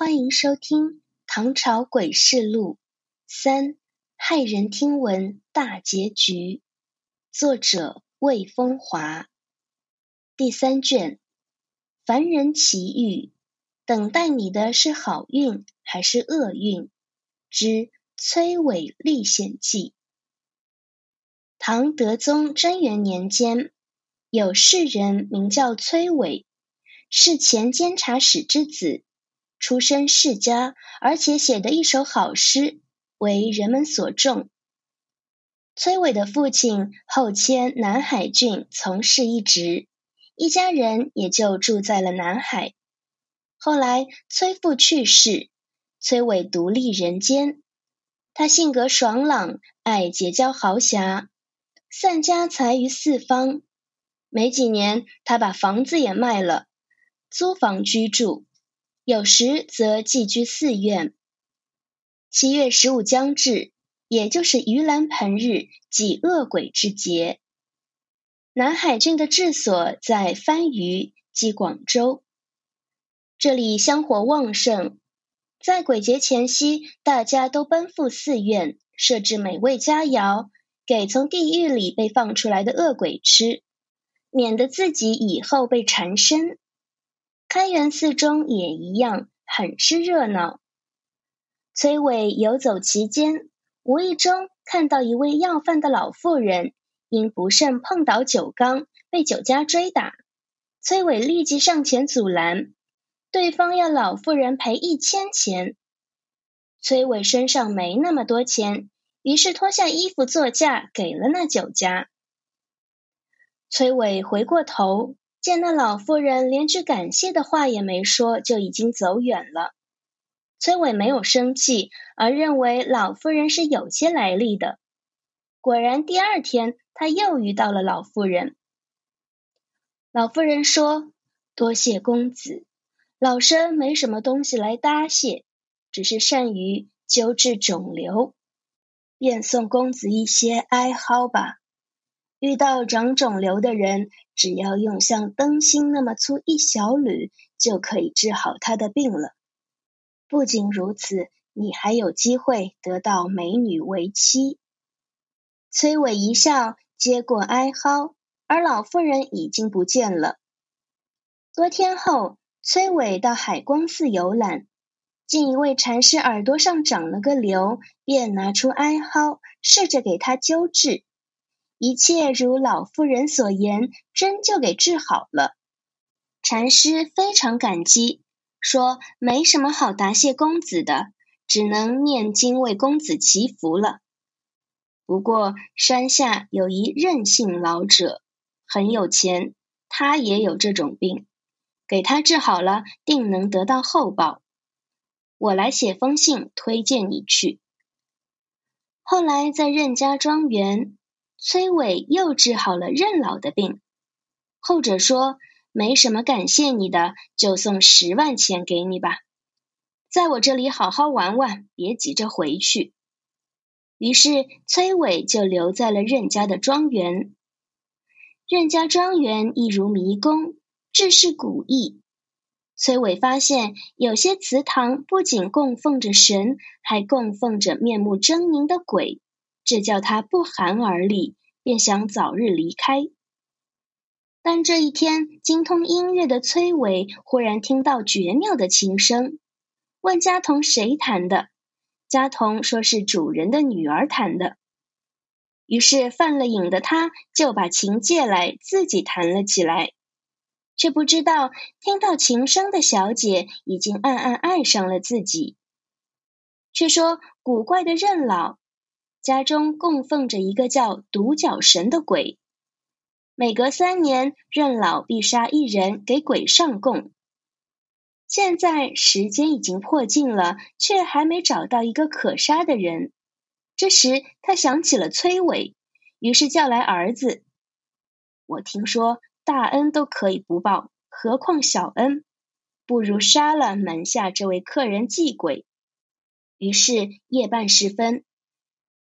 欢迎收听《唐朝诡事录三骇人听闻大结局》，作者魏风华。第三卷，凡人奇遇，等待你的是好运还是厄运？之崔伟历险记。唐德宗贞元年间，有士人名叫崔伟，是前监察使之子。出身世家，而且写的一首好诗，为人们所重。崔伟的父亲后迁南海郡从事一职，一家人也就住在了南海。后来崔父去世，崔伟独立人间。他性格爽朗，爱结交豪侠，散家财于四方。没几年，他把房子也卖了，租房居住。有时则寄居寺院。七月十五将至，也就是盂兰盆日，即恶鬼之节。南海郡的治所在番禺，即广州。这里香火旺盛，在鬼节前夕，大家都奔赴寺院，设置美味佳肴，给从地狱里被放出来的恶鬼吃，免得自己以后被缠身。开元寺中也一样，很是热闹。崔伟游走其间，无意中看到一位要饭的老妇人，因不慎碰倒酒缸，被酒家追打。崔伟立即上前阻拦，对方要老妇人赔一千钱。崔伟身上没那么多钱，于是脱下衣服作价，给了那酒家。崔伟回过头。见那老妇人连句感谢的话也没说，就已经走远了。崔伟没有生气，而认为老妇人是有些来历的。果然，第二天他又遇到了老妇人。老妇人说：“多谢公子，老身没什么东西来答谢，只是善于纠治肿瘤，便送公子一些哀蒿吧。”遇到长肿瘤的人，只要用像灯芯那么粗一小缕，就可以治好他的病了。不仅如此，你还有机会得到美女为妻。崔伟一笑，接过哀蒿，而老妇人已经不见了。多天后，崔伟到海光寺游览，见一位禅师耳朵上长了个瘤，便拿出哀蒿，试着给他灸治。一切如老妇人所言，真就给治好了。禅师非常感激，说：“没什么好答谢公子的，只能念经为公子祈福了。”不过山下有一任性老者，很有钱，他也有这种病，给他治好了，定能得到厚报。我来写封信推荐你去。后来在任家庄园。崔伟又治好了任老的病，后者说：“没什么感谢你的，就送十万钱给你吧，在我这里好好玩玩，别急着回去。”于是崔伟就留在了任家的庄园。任家庄园一如迷宫，至是古异。崔伟发现，有些祠堂不仅供奉着神，还供奉着面目狰狞的鬼。这叫他不寒而栗，便想早日离开。但这一天，精通音乐的崔伟忽然听到绝妙的琴声，问家童谁弹的？家童说是主人的女儿弹的。于是犯了瘾的他，就把琴借来，自己弹了起来，却不知道听到琴声的小姐已经暗暗爱上了自己。却说古怪的任老。家中供奉着一个叫独角神的鬼，每隔三年，任老必杀一人给鬼上供。现在时间已经迫近了，却还没找到一个可杀的人。这时他想起了崔伟，于是叫来儿子：“我听说大恩都可以不报，何况小恩？不如杀了门下这位客人祭鬼。”于是夜半时分。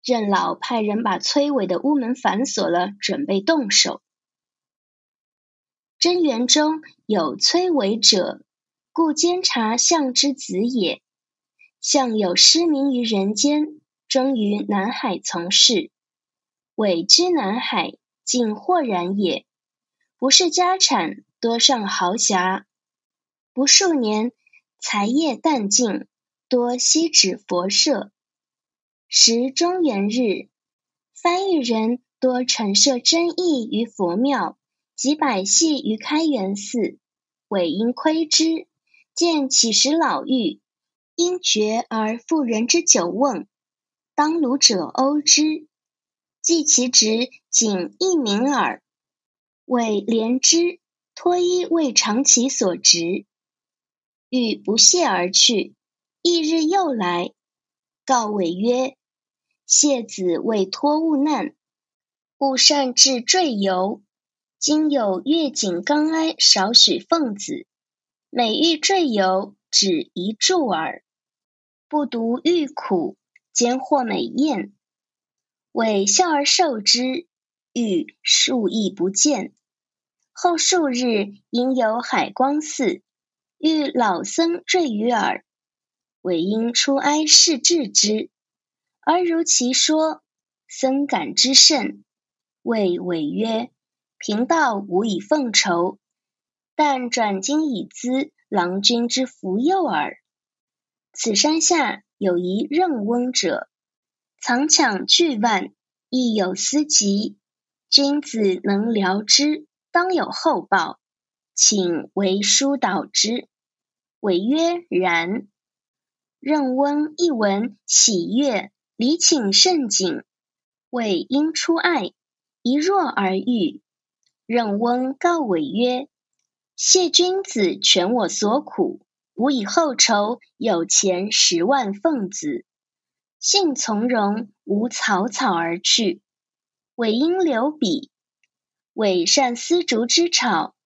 任老派人把崔伟的屋门反锁了，准备动手。真元中有崔伟者，故监察相之子也。相有失明于人间，终于南海从事。委之南海，竟豁然也。不是家产，多上豪侠。不数年，才业淡尽，多西指佛舍。时中元日，翻译人多陈设真意于佛庙，及百戏于开元寺。委因窥之，见乞食老妪，因觉而妇人之久瓮，当卢者殴之，计其职仅一名耳。为怜之，脱衣为偿其所值，欲不屑而去。翌日又来，告韦曰：“谢子为托物难，勿擅至坠游。今有月景刚哀少许奉子，每欲坠游，只一柱耳。不独欲苦，兼获美艳。韦笑而受之，欲数亦不见。”后数日，因有海光寺，遇老僧坠于耳，韦因出哀示治之，而如其说，僧感之甚，谓韦曰：“贫道无以奉酬，但转今以资郎君之福佑耳。此山下有一任翁者，藏抢巨万，亦有私疾，君子能疗之。”当有厚报，请为书导之。韦曰：“然。”任翁一闻，喜悦，礼请甚谨。韦因出爱，一若而遇。任翁告韦曰：“谢君子全我所苦，吾以后酬，有钱十万奉子。”幸从容，吾草草而去。韦因留笔。韦善丝竹之吵，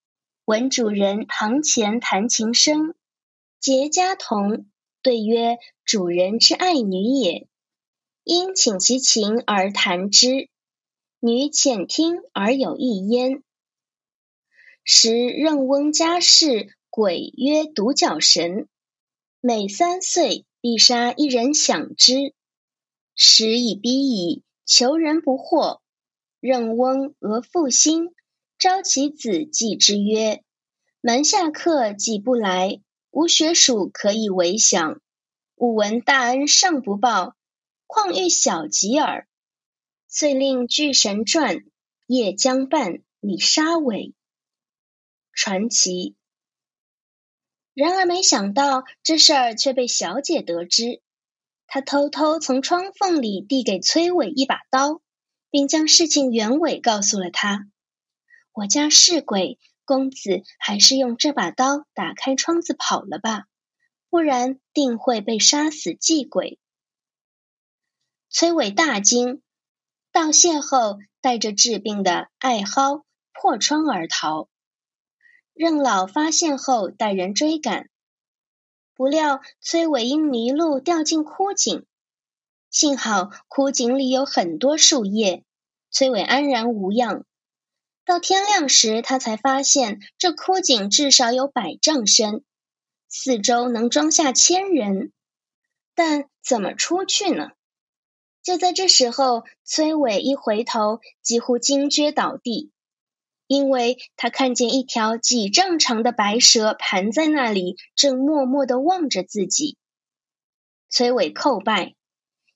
闻主人堂前弹琴声。结家童对曰：“主人之爱女也。”因请其琴而弹之，女浅听而有意焉。时任翁家事，鬼曰独角神，每三岁必杀一人享之。时已逼矣，求人不获。任翁俄复心，召其子祭之曰：“门下客既不来，吾学属可以为享。吾闻大恩尚不报，况欲小吉耳？”遂令巨神传，夜将半，以杀尾。传奇。然而没想到这事儿却被小姐得知，她偷偷从窗缝里递给崔伟一把刀。并将事情原委告诉了他。我家是鬼，公子还是用这把刀打开窗子跑了吧，不然定会被杀死祭鬼。崔伟大惊，道谢后带着治病的艾蒿破窗而逃。任老发现后带人追赶，不料崔伟因迷路掉进枯井。幸好枯井里有很多树叶，崔伟安然无恙。到天亮时，他才发现这枯井至少有百丈深，四周能装下千人。但怎么出去呢？就在这时候，崔伟一回头，几乎惊厥倒地，因为他看见一条几丈长的白蛇盘在那里，正默默的望着自己。崔伟叩拜。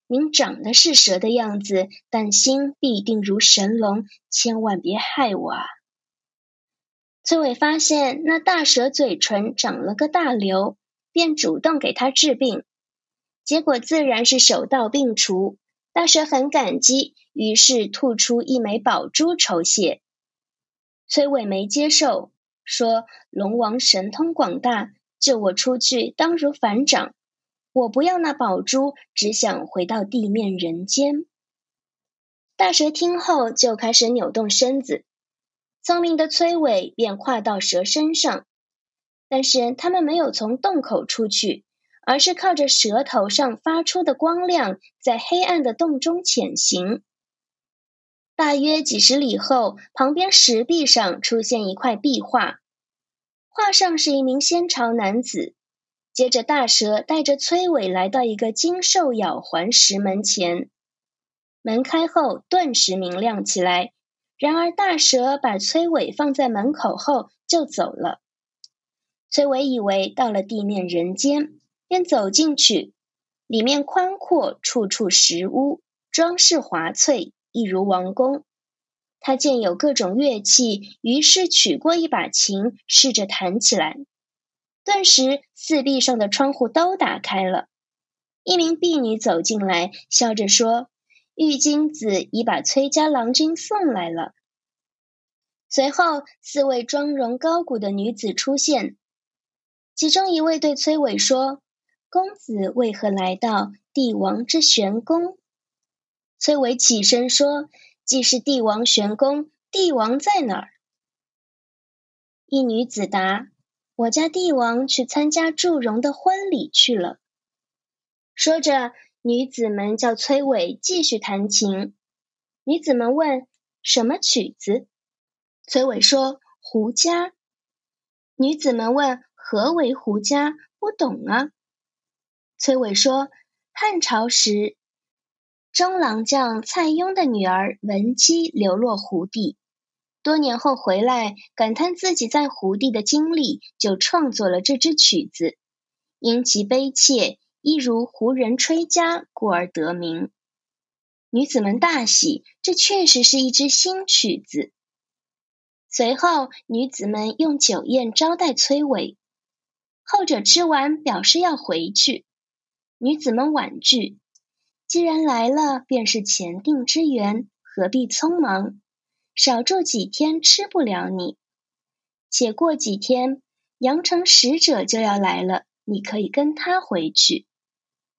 您长得是蛇的样子，但心必定如神龙，千万别害我啊！崔伟发现那大蛇嘴唇长了个大瘤，便主动给他治病，结果自然是手到病除。大蛇很感激，于是吐出一枚宝珠酬谢。崔伟没接受，说：“龙王神通广大，救我出去，当如反掌。”我不要那宝珠，只想回到地面人间。大蛇听后就开始扭动身子，聪明的崔伟便跨到蛇身上，但是他们没有从洞口出去，而是靠着蛇头上发出的光亮，在黑暗的洞中潜行。大约几十里后，旁边石壁上出现一块壁画，画上是一名仙朝男子。接着，大蛇带着崔伟来到一个金兽咬环石门前，门开后顿时明亮起来。然而，大蛇把崔伟放在门口后就走了。崔伟以为到了地面人间，便走进去，里面宽阔，处处石屋，装饰华翠，一如王宫。他见有各种乐器，于是取过一把琴，试着弹起来。顿时，四壁上的窗户都打开了，一名婢女走进来，笑着说。玉金子已把崔家郎君送来了。随后，四位妆容高古的女子出现，其中一位对崔伟说：“公子为何来到帝王之玄宫？”崔伟起身说：“既是帝王玄宫，帝王在哪儿？”一女子答：“我家帝王去参加祝融的婚礼去了。”说着。女子们叫崔伟继续弹琴。女子们问：“什么曲子？”崔伟说：“胡笳。”女子们问：“何为胡笳？”不懂啊。崔伟说：“汉朝时，中郎将蔡邕的女儿文姬流落胡地，多年后回来，感叹自己在胡地的经历，就创作了这支曲子。因其悲切。”一如胡人吹笳，故而得名。女子们大喜，这确实是一支新曲子。随后，女子们用酒宴招待崔伟，后者吃完表示要回去。女子们婉拒：“既然来了，便是前定之缘，何必匆忙？少住几天，吃不了你。且过几天，阳城使者就要来了，你可以跟他回去。”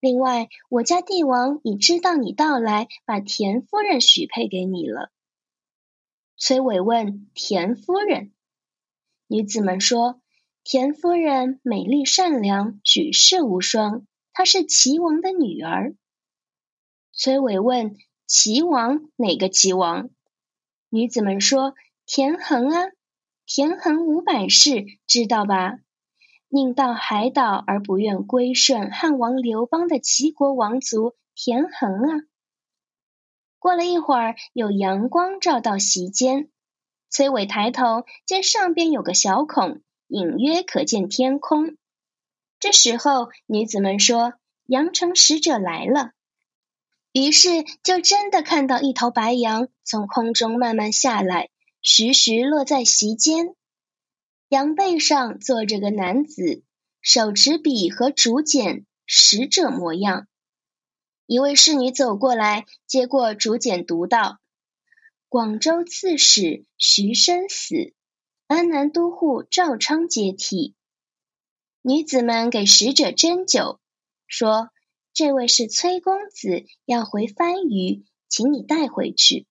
另外，我家帝王已知道你到来，把田夫人许配给你了。崔伟问田夫人，女子们说田夫人美丽善良，举世无双，她是齐王的女儿。崔伟问齐王哪个齐王？女子们说田横啊，田横五百世，知道吧？宁到海岛而不愿归顺汉王刘邦的齐国王族田横啊！过了一会儿，有阳光照到席间，崔伟抬头见上边有个小孔，隐约可见天空。这时候，女子们说：“阳城使者来了。”于是就真的看到一头白羊从空中慢慢下来，徐徐落在席间。羊背上坐着个男子，手持笔和竹简，使者模样。一位侍女走过来，接过竹简，读道：“广州刺史徐生死，安南都护赵昌接替。”女子们给使者斟酒，说：“这位是崔公子，要回番禺，请你带回去。”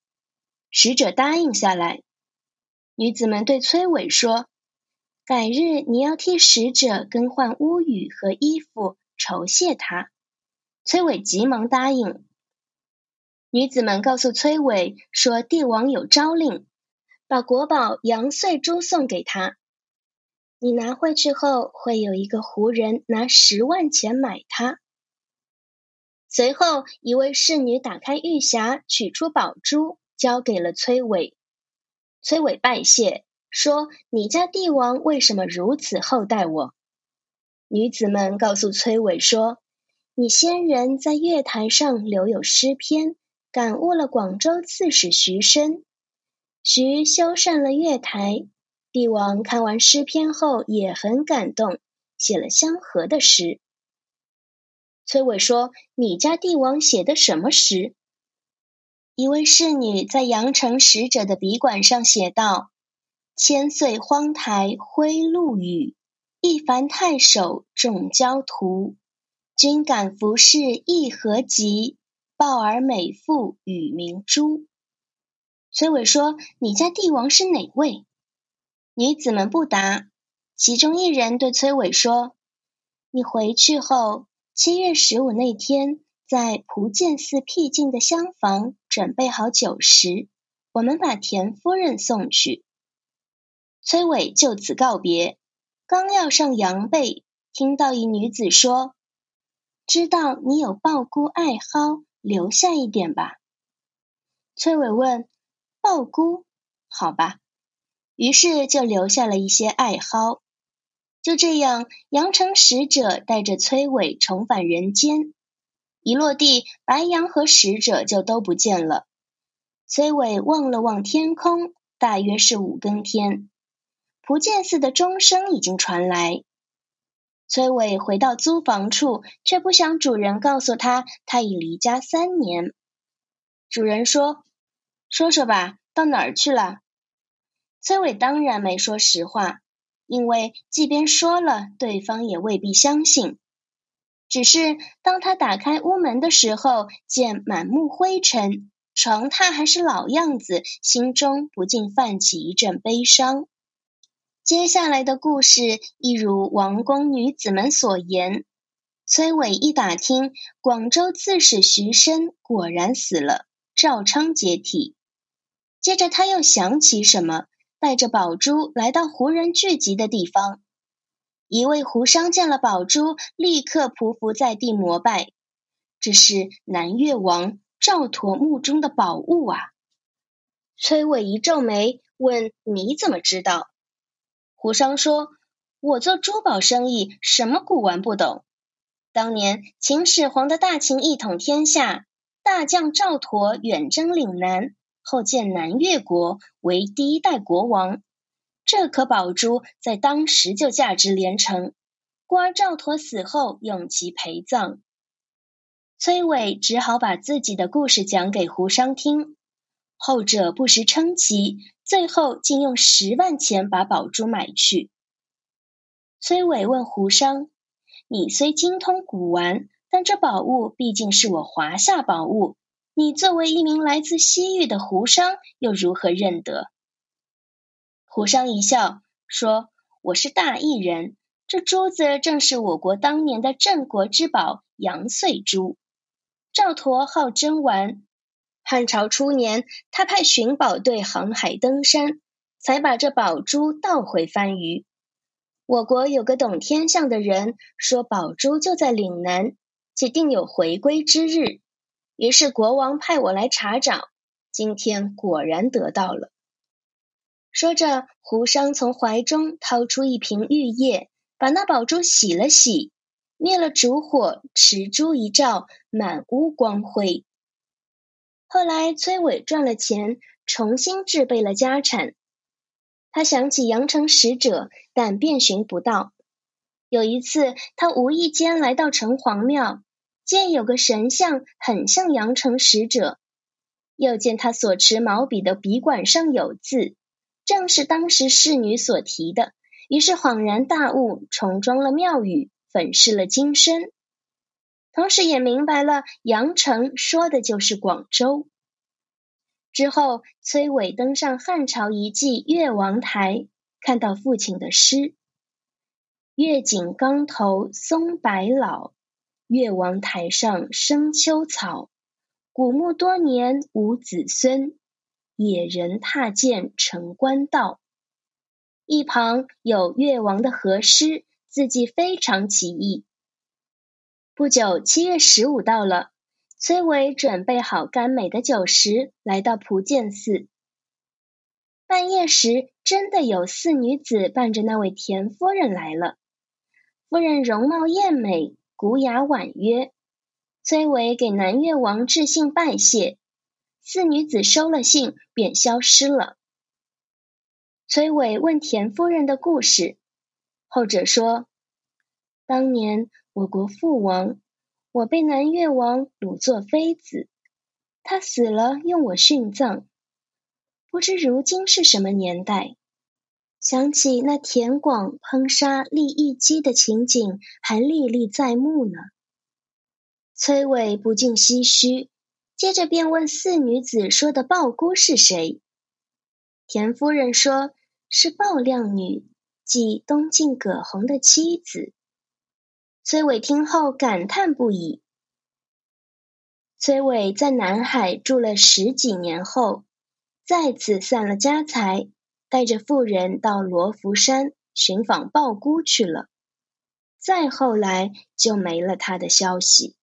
使者答应下来。女子们对崔伟说。改日你要替使者更换屋宇和衣服，酬谢他。崔伟急忙答应。女子们告诉崔伟说，帝王有诏令，把国宝杨穗珠送给他。你拿回去后，会有一个胡人拿十万钱买它。随后，一位侍女打开玉匣，取出宝珠，交给了崔伟。崔伟拜谢。说：“你家帝王为什么如此厚待我？”女子们告诉崔伟说：“你先人在月台上留有诗篇，感悟了广州刺史徐生。徐修缮了月台，帝王看完诗篇后也很感动，写了相合的诗。”崔伟说：“你家帝王写的什么诗？”一位侍女在阳城使者的笔管上写道。千岁荒台挥露雨，一凡太守众焦图。君敢服侍意何急？报儿美妇与明珠。崔伟说：“你家帝王是哪位？”女子们不答。其中一人对崔伟说：“你回去后，七月十五那天，在蒲剑寺僻静的厢房准备好酒食，我们把田夫人送去。”崔伟就此告别。刚要上羊背，听到一女子说：“知道你有鲍菇爱好，留下一点吧。”崔伟问：“鲍菇？好吧。”于是就留下了一些艾蒿。就这样，羊城使者带着崔伟重返人间。一落地，白羊和使者就都不见了。崔伟望了望天空，大约是五更天。蒲剑寺的钟声已经传来。崔伟回到租房处，却不想主人告诉他他已离家三年。主人说：“说说吧，到哪儿去了？”崔伟当然没说实话，因为即便说了，对方也未必相信。只是当他打开屋门的时候，见满目灰尘，床榻还是老样子，心中不禁泛起一阵悲伤。接下来的故事一如王宫女子们所言，崔伟一打听，广州刺史徐申果然死了，赵昌接替。接着他又想起什么，带着宝珠来到胡人聚集的地方。一位胡商见了宝珠，立刻匍匐在地膜拜，这是南越王赵佗墓中的宝物啊！崔伟一皱眉，问：“你怎么知道？”胡商说：“我做珠宝生意，什么古玩不懂。当年秦始皇的大秦一统天下，大将赵佗远征岭南，后建南越国，为第一代国王。这颗宝珠在当时就价值连城。故而赵佗死后，用其陪葬。”崔伟只好把自己的故事讲给胡商听。后者不时称奇，最后竟用十万钱把宝珠买去。崔伟问胡商：“你虽精通古玩，但这宝物毕竟是我华夏宝物，你作为一名来自西域的胡商，又如何认得？”胡商一笑说：“我是大义人，这珠子正是我国当年的镇国之宝阳岁珠。赵佗好珍玩。”汉朝初年，他派寻宝队航海登山，才把这宝珠盗回番禺。我国有个懂天象的人说，宝珠就在岭南，且定有回归之日。于是国王派我来查找，今天果然得到了。说着，胡商从怀中掏出一瓶玉液，把那宝珠洗了洗，灭了烛火，持珠一照，满屋光辉。后来，崔伟赚了钱，重新置备了家产。他想起阳城使者，但遍寻不到。有一次，他无意间来到城隍庙，见有个神像很像阳城使者，又见他所持毛笔的笔管上有字，正是当时侍女所提的。于是恍然大悟，重装了庙宇，粉饰了金身。同时也明白了，阳城说的就是广州。之后，崔伟登上汉朝遗迹越王台，看到父亲的诗：“月井冈头松柏老，越王台上生秋草。古墓多年无子孙，野人踏剑成官道。”一旁有越王的和诗，字迹非常奇异。不久，七月十五到了，崔伟准备好甘美的酒食，来到蒲剑寺。半夜时，真的有四女子伴着那位田夫人来了。夫人容貌艳美，古雅婉约。崔伟给南越王致信拜谢，四女子收了信，便消失了。崔伟问田夫人的故事，后者说：“当年。”我国父王，我被南越王掳作妃子，他死了，用我殉葬。不知如今是什么年代？想起那田广烹杀利益姬的情景，还历历在目呢。崔伟不禁唏嘘，接着便问四女子说的鲍姑是谁？田夫人说是鲍亮女，即东晋葛洪的妻子。崔伟听后感叹不已。崔伟在南海住了十几年后，再次散了家财，带着妇人到罗浮山，寻访鲍姑去了。再后来就没了他的消息。